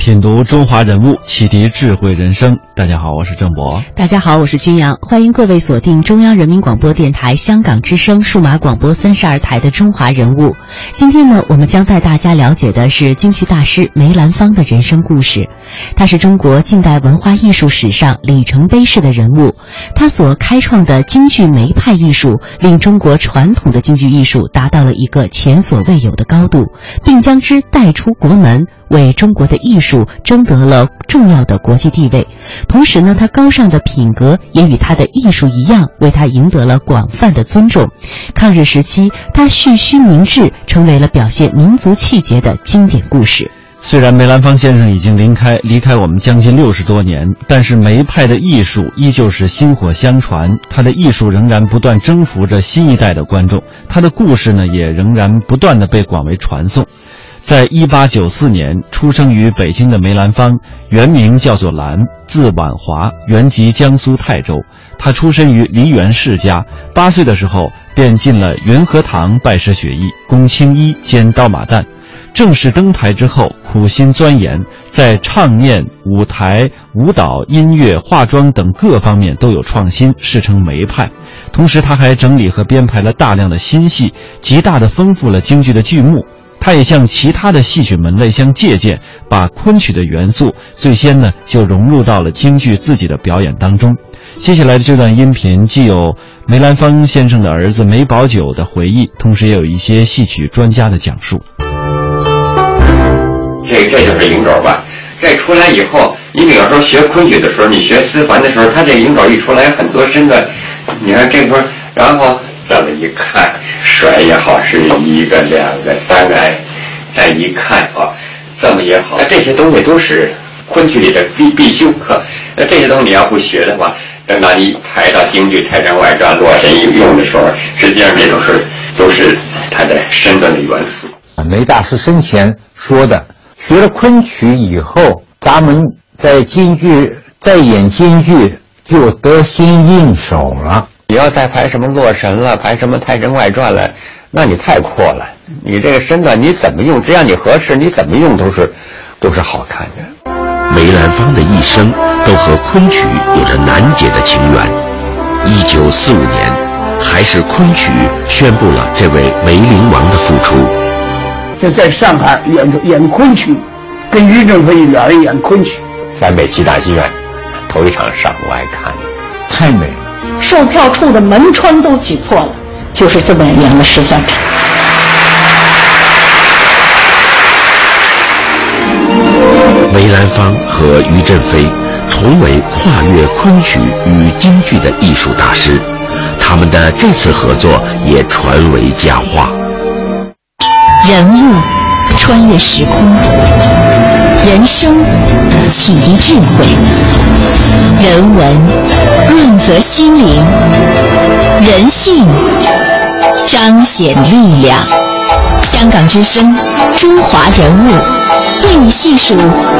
品读中华人物，启迪智慧人生。大家好，我是郑博。大家好，我是君阳，欢迎各位锁定中央人民广播电台香港之声数码广播三十二台的《中华人物》。今天呢，我们将带大家了解的是京剧大师梅兰芳的人生故事。他是中国近代文化艺术史上里程碑式的人物，他所开创的京剧梅派艺术，令中国传统的京剧艺术达到了一个前所未有的高度，并将之带出国门，为中国的艺术争得了重要的国际地位。同时呢，他高尚的品格也与他的艺术一样，为他赢得了广泛的尊重。抗日时期，他蓄须明志，成为了表现民族气节的经典故事。虽然梅兰芳先生已经离开离开我们将近六十多年，但是梅派的艺术依旧是薪火相传，他的艺术仍然不断征服着新一代的观众，他的故事呢也仍然不断的被广为传颂。在一八九四年出生于北京的梅兰芳，原名叫做兰，字婉华，原籍江苏泰州。他出身于梨园世家，八岁的时候便进了云和堂拜师学艺，攻青衣兼刀马旦。正式登台之后，苦心钻研，在唱念、舞台、舞蹈、音乐、化妆等各方面都有创新，世称梅派。同时，他还整理和编排了大量的新戏，极大的丰富了京剧的剧目。他也向其他的戏曲门类相借鉴，把昆曲的元素最先呢就融入到了京剧自己的表演当中。接下来的这段音频既有梅兰芳先生的儿子梅葆玖的回忆，同时也有一些戏曲专家的讲述。这这就是影轴吧？这出来以后，你比方说学昆曲的时候，你学丝凡的时候，他这影轴一出来，很多身段，你看这不，然后这么一看，甩也好，是一个、两个、三个，再一看啊，这么也好，那这些东西都是昆曲里的必必修课。那这些东西你要不学的话，等到你排到京剧《太上外传》《洛神用的时候，实际上这都是都是他的身段的元素。梅大师生前说的。学了昆曲以后，咱们在京剧再演京剧就得心应手了。你要再排什么《洛神》了，排什么《太神外传》了，那你太阔了。你这个身段你怎么用，只要你合适，你怎么用都是都是好看的。梅兰芳的一生都和昆曲有着难解的情缘。一九四五年，还是昆曲宣布了这位梅陵王的复出。这在上海演演昆曲，跟于正飞两人演昆曲，在美琪大戏院头一场上我爱看，太美了，售票处的门窗都挤破了，就是这么演了十三场。梅兰芳和于振飞同为跨越昆曲与京剧的艺术大师，他们的这次合作也传为佳话。人物穿越时空，人生启迪智慧，人文润泽心灵，人性彰显力量。香港之声，中华人物，为你细数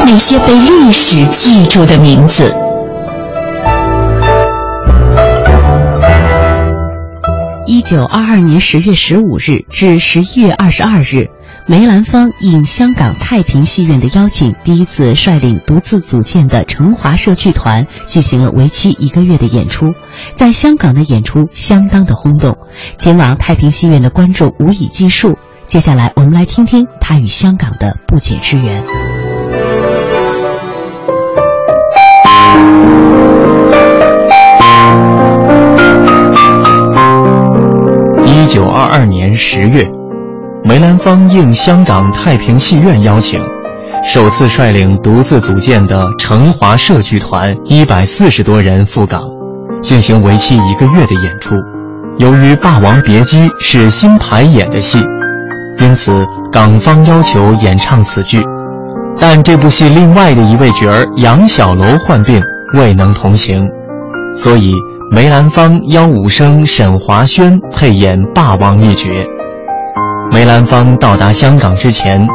那些被历史记住的名字。一九二二年十月十五日至十一月二十二日，梅兰芳应香港太平戏院的邀请，第一次率领独自组建的成华社剧团进行了为期一个月的演出。在香港的演出相当的轰动，前往太平戏院的观众无以计数。接下来，我们来听听他与香港的不解之缘。一九二二年十月，梅兰芳应香港太平戏院邀请，首次率领独自组建的成华社剧团一百四十多人赴港，进行为期一个月的演出。由于《霸王别姬》是新排演的戏，因此港方要求演唱此剧，但这部戏另外的一位角儿杨小楼患病，未能同行，所以。梅兰芳邀武生沈华轩配演霸王一角。梅兰芳到达香港之前，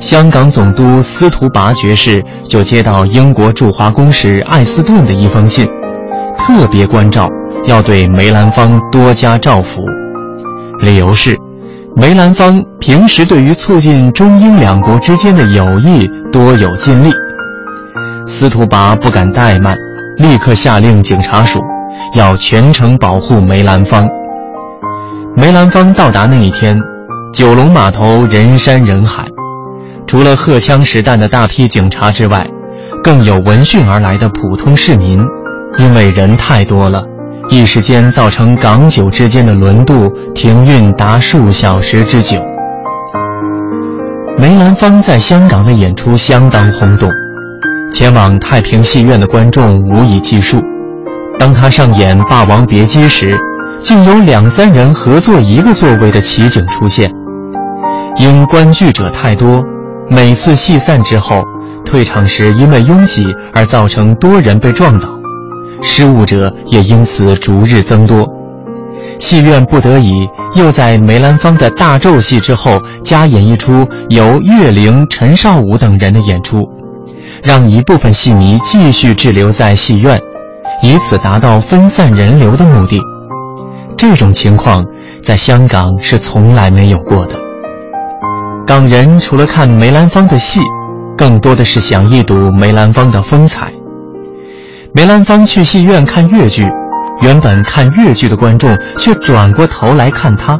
香港总督司徒拔爵士就接到英国驻华公使艾斯顿的一封信，特别关照，要对梅兰芳多加照拂。理由是，梅兰芳平时对于促进中英两国之间的友谊多有尽力。司徒拔不敢怠慢，立刻下令警察署要全程保护梅兰芳。梅兰芳到达那一天，九龙码头人山人海，除了荷枪实弹的大批警察之外，更有闻讯而来的普通市民，因为人太多了。一时间造成港九之间的轮渡停运达数小时之久。梅兰芳在香港的演出相当轰动，前往太平戏院的观众无以计数。当他上演《霸王别姬》时，竟有两三人合坐一个座位的奇景出现。因观剧者太多，每次戏散之后，退场时因为拥挤而造成多人被撞倒。失误者也因此逐日增多，戏院不得已又在梅兰芳的大咒戏之后加演一出由岳灵、陈少武等人的演出，让一部分戏迷继续滞留在戏院，以此达到分散人流的目的。这种情况在香港是从来没有过的。港人除了看梅兰芳的戏，更多的是想一睹梅兰芳的风采。梅兰芳去戏院看越剧，原本看越剧的观众却转过头来看他。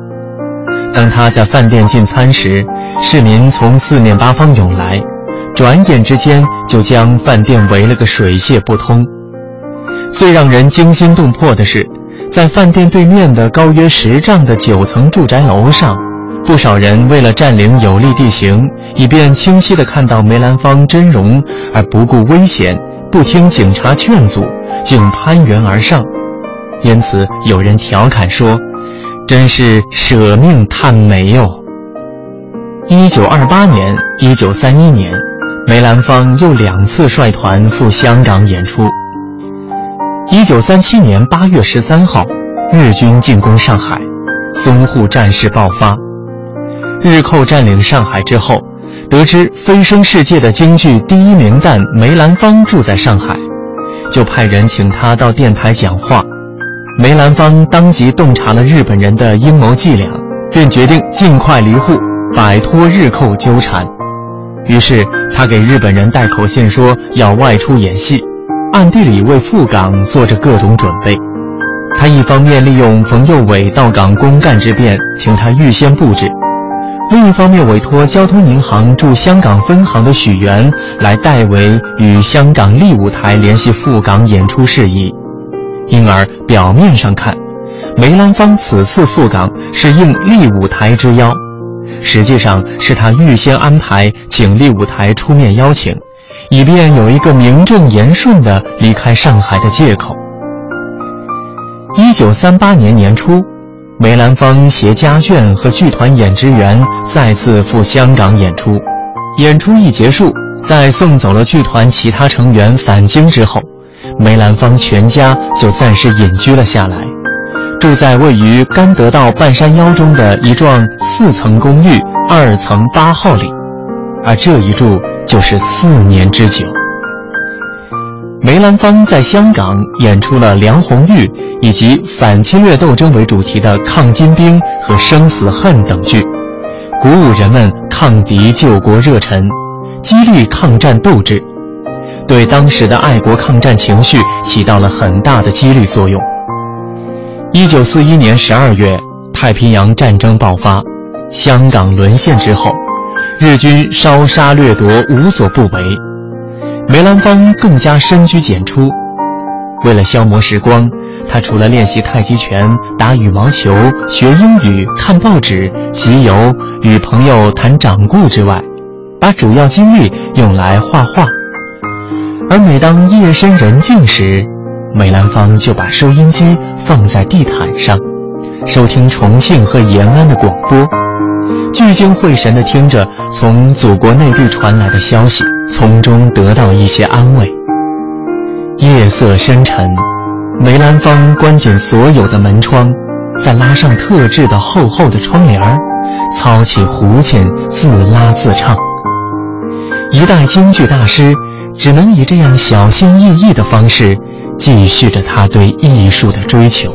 当他在饭店进餐时，市民从四面八方涌来，转眼之间就将饭店围了个水泄不通。最让人惊心动魄的是，在饭店对面的高约十丈的九层住宅楼上，不少人为了占领有利地形，以便清晰地看到梅兰芳真容，而不顾危险。不听警察劝阻，竟攀援而上，因此有人调侃说：“真是舍命探梅哟。”一九二八年、一九三一年，梅兰芳又两次率团赴香港演出。一九三七年八月十三号，日军进攻上海，淞沪战事爆发。日寇占领上海之后。得知飞升世界的京剧第一名旦梅兰芳住在上海，就派人请他到电台讲话。梅兰芳当即洞察了日本人的阴谋伎俩，便决定尽快离沪，摆脱日寇纠缠。于是他给日本人带口信说要外出演戏，暗地里为赴港做着各种准备。他一方面利用冯幼伟到港公干之便，请他预先布置。另一方面，委托交通银行驻香港分行的许元来代为与香港立舞台联系赴港演出事宜，因而表面上看，梅兰芳此次赴港是应立舞台之邀，实际上是他预先安排请立舞台出面邀请，以便有一个名正言顺的离开上海的借口。一九三八年年初。梅兰芳携家眷和剧团演职员再次赴香港演出，演出一结束，在送走了剧团其他成员返京之后，梅兰芳全家就暂时隐居了下来，住在位于甘德道半山腰中的一幢四层公寓二层八号里，而这一住就是四年之久。梅兰芳在香港演出了梁红玉以及反侵略斗争为主题的《抗金兵》和《生死恨》等剧，鼓舞人们抗敌救国热忱，激励抗战斗志，对当时的爱国抗战情绪起到了很大的激励作用。一九四一年十二月，太平洋战争爆发，香港沦陷之后，日军烧杀掠夺无所不为。梅兰芳更加深居简出，为了消磨时光，他除了练习太极拳、打羽毛球、学英语、看报纸、集邮、与朋友谈掌故之外，把主要精力用来画画。而每当夜深人静时，梅兰芳就把收音机放在地毯上，收听重庆和延安的广播。聚精会神地听着从祖国内地传来的消息，从中得到一些安慰。夜色深沉，梅兰芳关紧所有的门窗，再拉上特制的厚厚的窗帘儿，操起胡琴自拉自唱。一代京剧大师只能以这样小心翼翼的方式，继续着他对艺术的追求。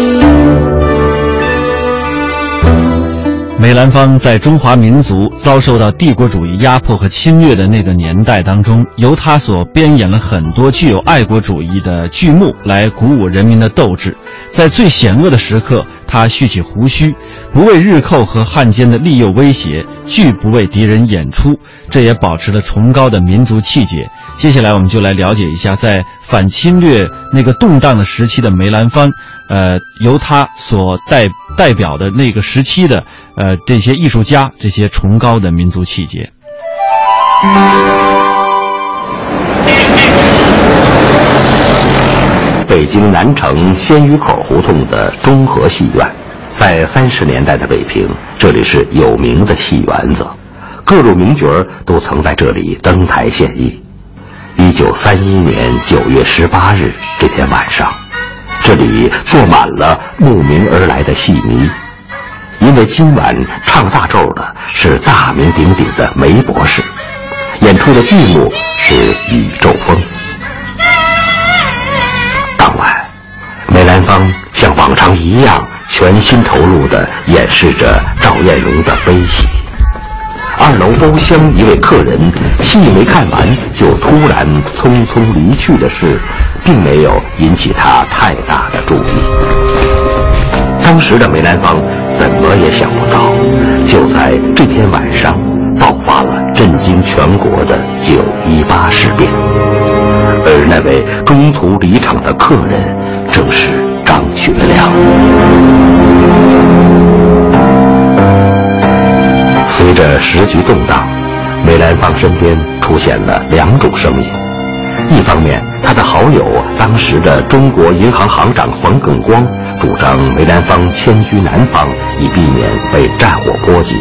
梅兰芳在中华民族遭受到帝国主义压迫和侵略的那个年代当中，由他所编演了很多具有爱国主义的剧目，来鼓舞人民的斗志。在最险恶的时刻，他蓄起胡须，不为日寇和汉奸的利诱威胁，拒不为敌人演出，这也保持了崇高的民族气节。接下来，我们就来了解一下，在反侵略那个动荡的时期的梅兰芳。呃，由他所代代表的那个时期的呃这些艺术家，这些崇高的民族气节。北京南城鲜鱼口胡同的中和戏院，在三十年代的北平，这里是有名的戏园子，各路名角都曾在这里登台献艺。一九三一年九月十八日这天晚上。这里坐满了慕名而来的戏迷，因为今晚唱大咒的是大名鼎鼎的梅博士，演出的剧目是《宇宙风》。当晚，梅兰芳像往常一样全心投入地演示着赵艳荣的悲喜。二楼包厢一位客人，戏没看完就突然匆匆离去的事。并没有引起他太大的注意。当时的梅兰芳怎么也想不到，就在这天晚上爆发了震惊全国的九一八事变，而那位中途离场的客人正是张学良。随着时局动荡，梅兰芳身边出现了两种声音。一方面，他的好友当时的中国银行行长冯耿光主张梅兰芳迁居南方，以避免被战火波及；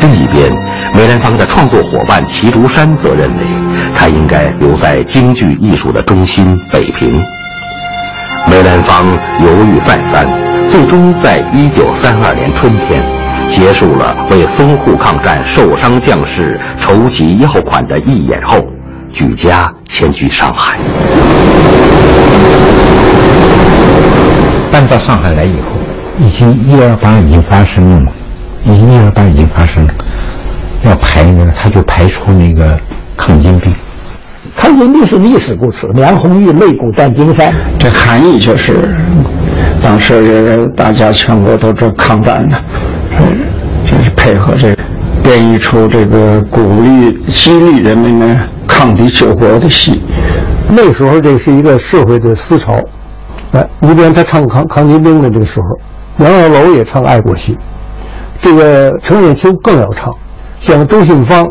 另一边，梅兰芳的创作伙伴齐竹山则认为他应该留在京剧艺术的中心北平。梅兰芳犹豫再三，最终在一九三二年春天结束了为淞沪抗战受伤将士筹集要款的义演后。举家迁居上海。搬到上海来以后，已经一二八已经发生了嘛，已经一二八已经发生了，要排那个，他就排除那个抗金病。抗金病是历史故事，梁红玉擂鼓战金山，这含义就是，当时大家全国都这抗战呢，就是配合这个。编译出这个鼓励、激励人们呢抗敌救国的戏。那时候这是一个社会的思潮，哎，你比如他唱抗抗金兵的这个时候，杨小楼也唱爱国戏，这个程砚秋更要唱，像周信芳、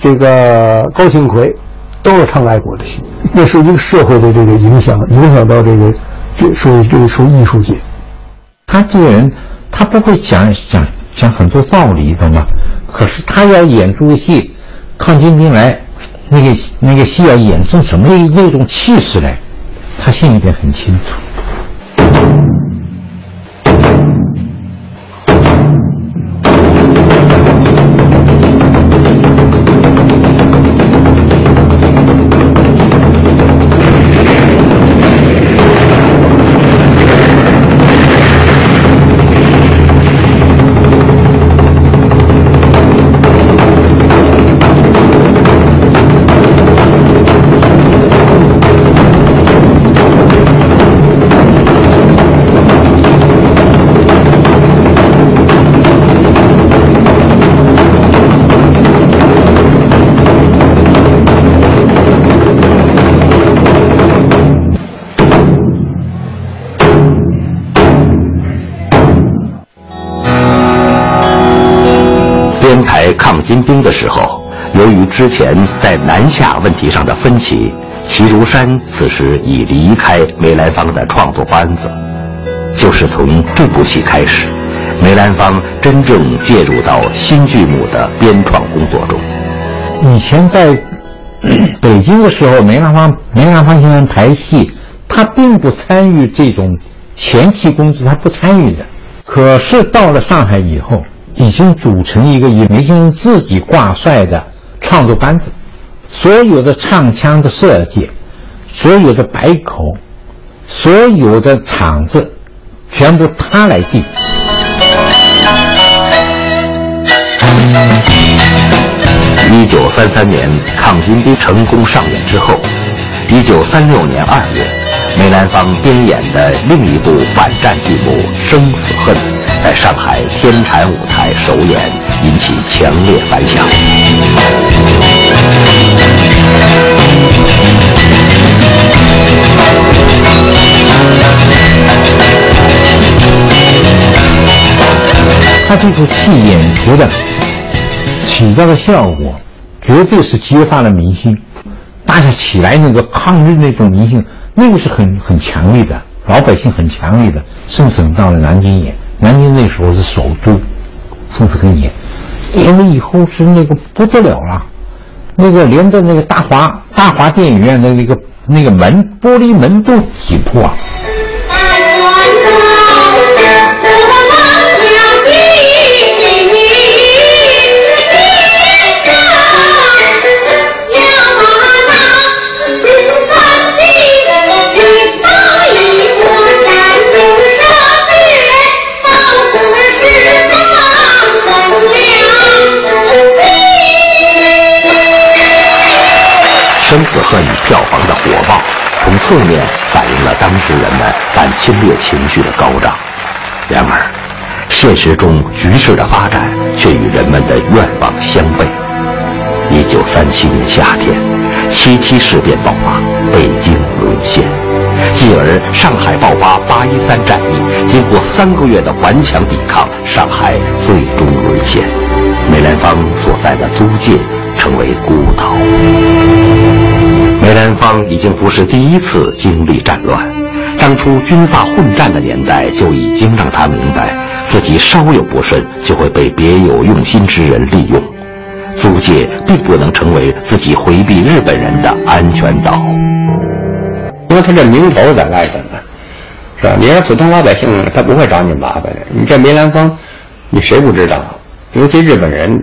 这个高庆奎，都要唱爱国的戏。那是一个社会的这个影响，影响到这个这属于这个属于艺术界。他这个人，他不会讲讲讲很多道理，懂吗？可是他要演出戏，抗金兵来。那个那个戏要演出什么那种气势来，他心里边很清楚。抗金兵的时候，由于之前在南下问题上的分歧，齐如山此时已离开梅兰芳的创作班子。就是从这部戏开始，梅兰芳真正介入到新剧目的编创工作中。以前在北京的时候，梅兰芳梅兰芳先生排戏，他并不参与这种前期工作，他不参与的。可是到了上海以后。已经组成一个以梅先生自己挂帅的创作班子，所有的唱腔的设计，所有的白口，所有的场子，全部他来定。一九三三年抗金兵成功上演之后，一九三六年二月，梅兰芳编演的另一部反战剧目《生死恨》。在上海天蟾舞台首演，引起强烈反响。他这出戏演出的起到的效果，绝对是激发了民心，大家起来那个抗日那种民心，那个是很很强烈的，老百姓很强烈的，甚至到了南京演。南京那时候是首都，宋子根演，演了以后是那个不得了了，那个连着那个大华大华电影院的那个那个门玻璃门都挤破了。《恨》票房的火爆，从侧面反映了当时人们反侵略情绪的高涨。然而，现实中局势的发展却与人们的愿望相悖。一九三七年夏天，七七事变爆发，北京沦陷；继而上海爆发八一三战役，经过三个月的顽强抵抗，上海最终沦陷。梅兰芳所在的租界成为孤岛。梅兰芳已经不是第一次经历战乱，当初军阀混战的年代就已经让他明白，自己稍有不慎就会被别有用心之人利用。租界并不能成为自己回避日本人的安全岛，因为他这名头在外头呢，是吧？你要普通老百姓，他不会找你麻烦的。你这梅兰芳，你谁不知道？尤其日本人，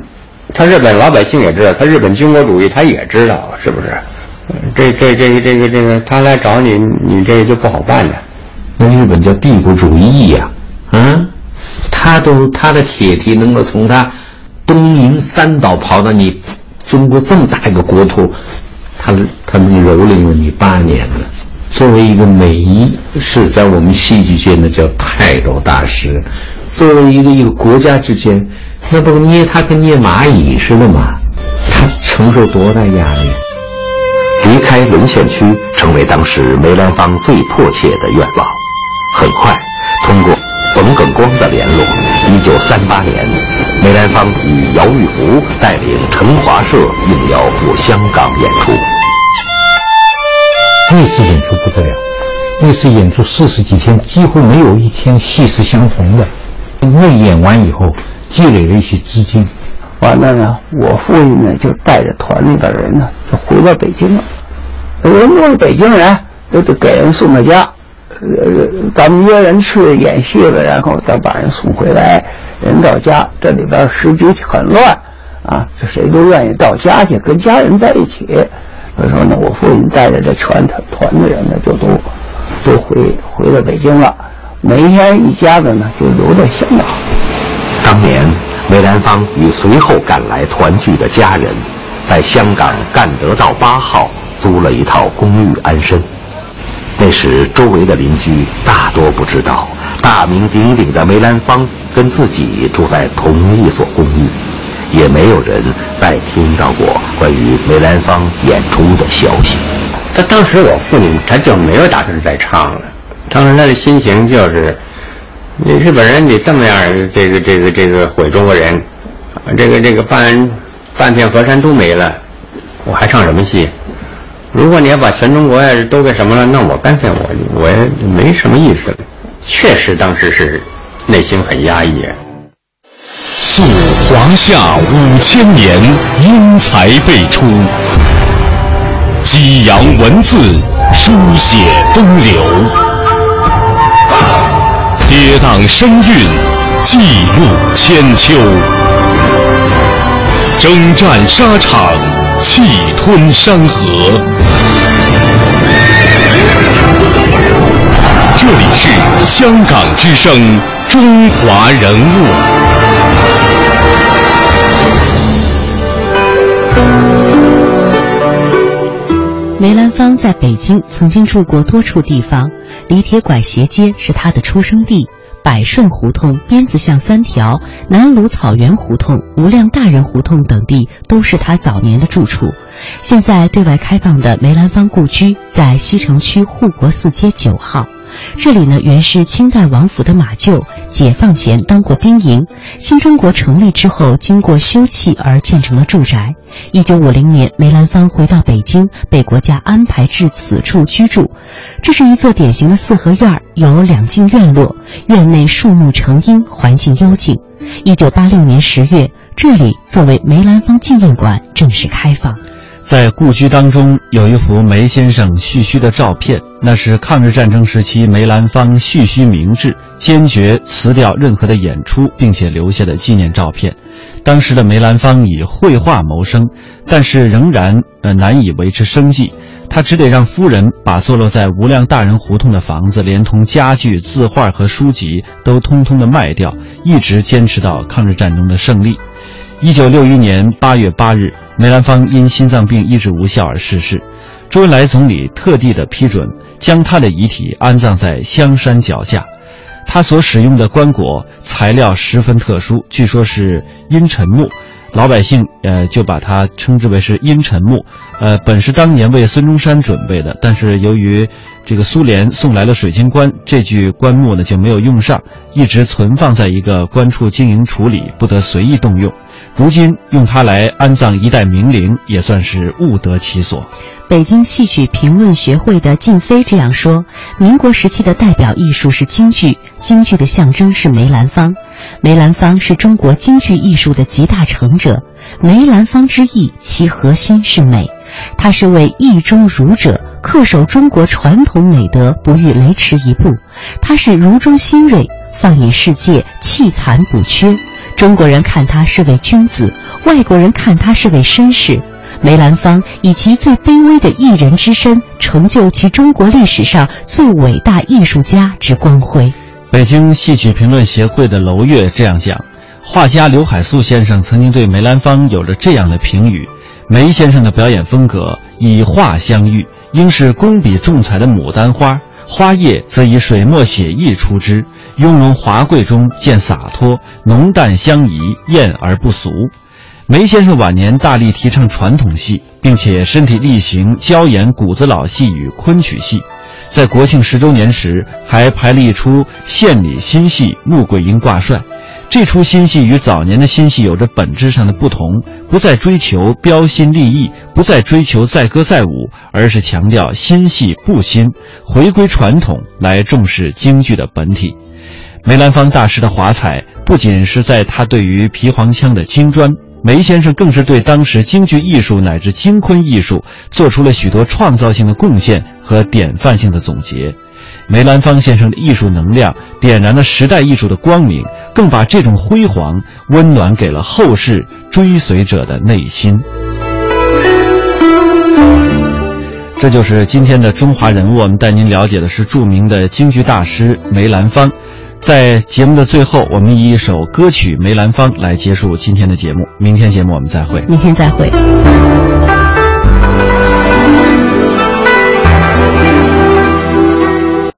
他日本老百姓也知道，他日本军国主义他也知道，是不是？这这这个这个这个，他来找你，你这就不好办了。那日本叫帝国主义呀，啊，他都他的铁蹄能够从他东瀛三岛跑到你中国这么大一个国土，他他能蹂躏了你八年了。作为一个美医，是在我们戏剧界呢叫泰斗大师，作为一个一个国家之间，那不捏他跟捏蚂蚁似的吗？他承受多大压力？离开沦陷区成为当时梅兰芳最迫切的愿望。很快，通过冯耿光的联络，一九三八年，梅兰芳与姚玉福带领成华社应邀赴香港演出。那次演出不得了，那次演出四十几天，几乎没有一天戏是相同的。那演完以后，积累了一些资金。完了呢，我父亲呢就带着团里边人呢就回到北京了。人都是北京人，都得给人送到家。呃，咱们约人去演戏了，然后再把人送回来。人到家，这里边时局很乱啊，这谁都愿意到家去跟家人在一起。所以说呢，我父亲带着这全团团的人呢，就都都回回到北京了。每天一家子呢就留在香港。当年梅兰芳与随后赶来团聚的家人，在香港干德道八号租了一套公寓安身。那时周围的邻居大多不知道，大名鼎鼎的梅兰芳跟自己住在同一所公寓，也没有人再听到过关于梅兰芳演出的消息。他当时我父亲他就没有打算再唱了，当时他的心情就是，你日本人你这么样，这个这个这个毁中国人，这个这个半半片河山都没了，我还唱什么戏？如果你要把全中国呀都给什么了，那我干脆我我也没什么意思了。确实当时是内心很压抑。溯华夏五千年，英才辈出；激扬文字，书写风流；跌宕声韵，记录千秋；征战沙场，气吞山河。这里是香港之声《中华人物》。梅兰芳在北京曾经住过多处地方，李铁拐斜街是他的出生地，百顺胡同、鞭子巷三条、南鲁草原胡同、无量大人胡同等地都是他早年的住处。现在对外开放的梅兰芳故居在西城区护国寺街九号。这里呢，原是清代王府的马厩，解放前当过兵营。新中国成立之后，经过修葺而建成了住宅。一九五零年，梅兰芳回到北京，被国家安排至此处居住。这是一座典型的四合院，有两进院落，院内树木成荫，环境幽静。一九八六年十月，这里作为梅兰芳纪念馆正式开放。在故居当中有一幅梅先生蓄须的照片，那是抗日战争时期梅兰芳蓄须明志、坚决辞掉任何的演出，并且留下的纪念照片。当时的梅兰芳以绘画谋生，但是仍然呃难以维持生计，他只得让夫人把坐落在无量大人胡同的房子，连同家具、字画和书籍都通通的卖掉，一直坚持到抗日战争的胜利。一九六一年八月八日，梅兰芳因心脏病医治无效而逝世。周恩来总理特地的批准，将他的遗体安葬在香山脚下。他所使用的棺椁材料十分特殊，据说是阴沉木，老百姓呃就把它称之为是阴沉木。呃，本是当年为孙中山准备的，但是由于这个苏联送来了水晶棺，这具棺木呢就没有用上，一直存放在一个官处经营处理，不得随意动用。如今用它来安葬一代名伶，也算是物得其所。北京戏曲评论学会的靳飞这样说：民国时期的代表艺术是京剧，京剧的象征是梅兰芳。梅兰芳是中国京剧艺术的集大成者。梅兰芳之艺，其核心是美。他是为艺中儒者，恪守中国传统美德，不逾雷池一步。他是儒中新锐，放眼世界，弃残补缺。中国人看他是位君子，外国人看他是位绅士。梅兰芳以其最卑微的艺人之身，成就其中国历史上最伟大艺术家之光辉。北京戏曲评论协会的娄月这样讲：画家刘海粟先生曾经对梅兰芳有着这样的评语：梅先生的表演风格以画相喻，应是工笔重彩的牡丹花，花叶则以水墨写意出之。雍容华贵中见洒脱，浓淡相宜，艳而不俗。梅先生晚年大力提倡传统戏，并且身体力行教演谷子老戏与昆曲戏。在国庆十周年时，还排了一出献礼新戏《穆桂英挂帅》。这出新戏与早年的新戏有着本质上的不同，不再追求标新立异，不再追求载歌载舞，而是强调新戏不新，回归传统，来重视京剧的本体。梅兰芳大师的华彩，不仅是在他对于皮黄腔的精专，梅先生更是对当时京剧艺术乃至京昆艺术做出了许多创造性的贡献和典范性的总结。梅兰芳先生的艺术能量点燃了时代艺术的光明，更把这种辉煌温暖给了后世追随者的内心。这就是今天的中华人物，我们带您了解的是著名的京剧大师梅兰芳。在节目的最后我们以一首歌曲梅兰芳来结束今天的节目。明天节目我们再会。明天再会。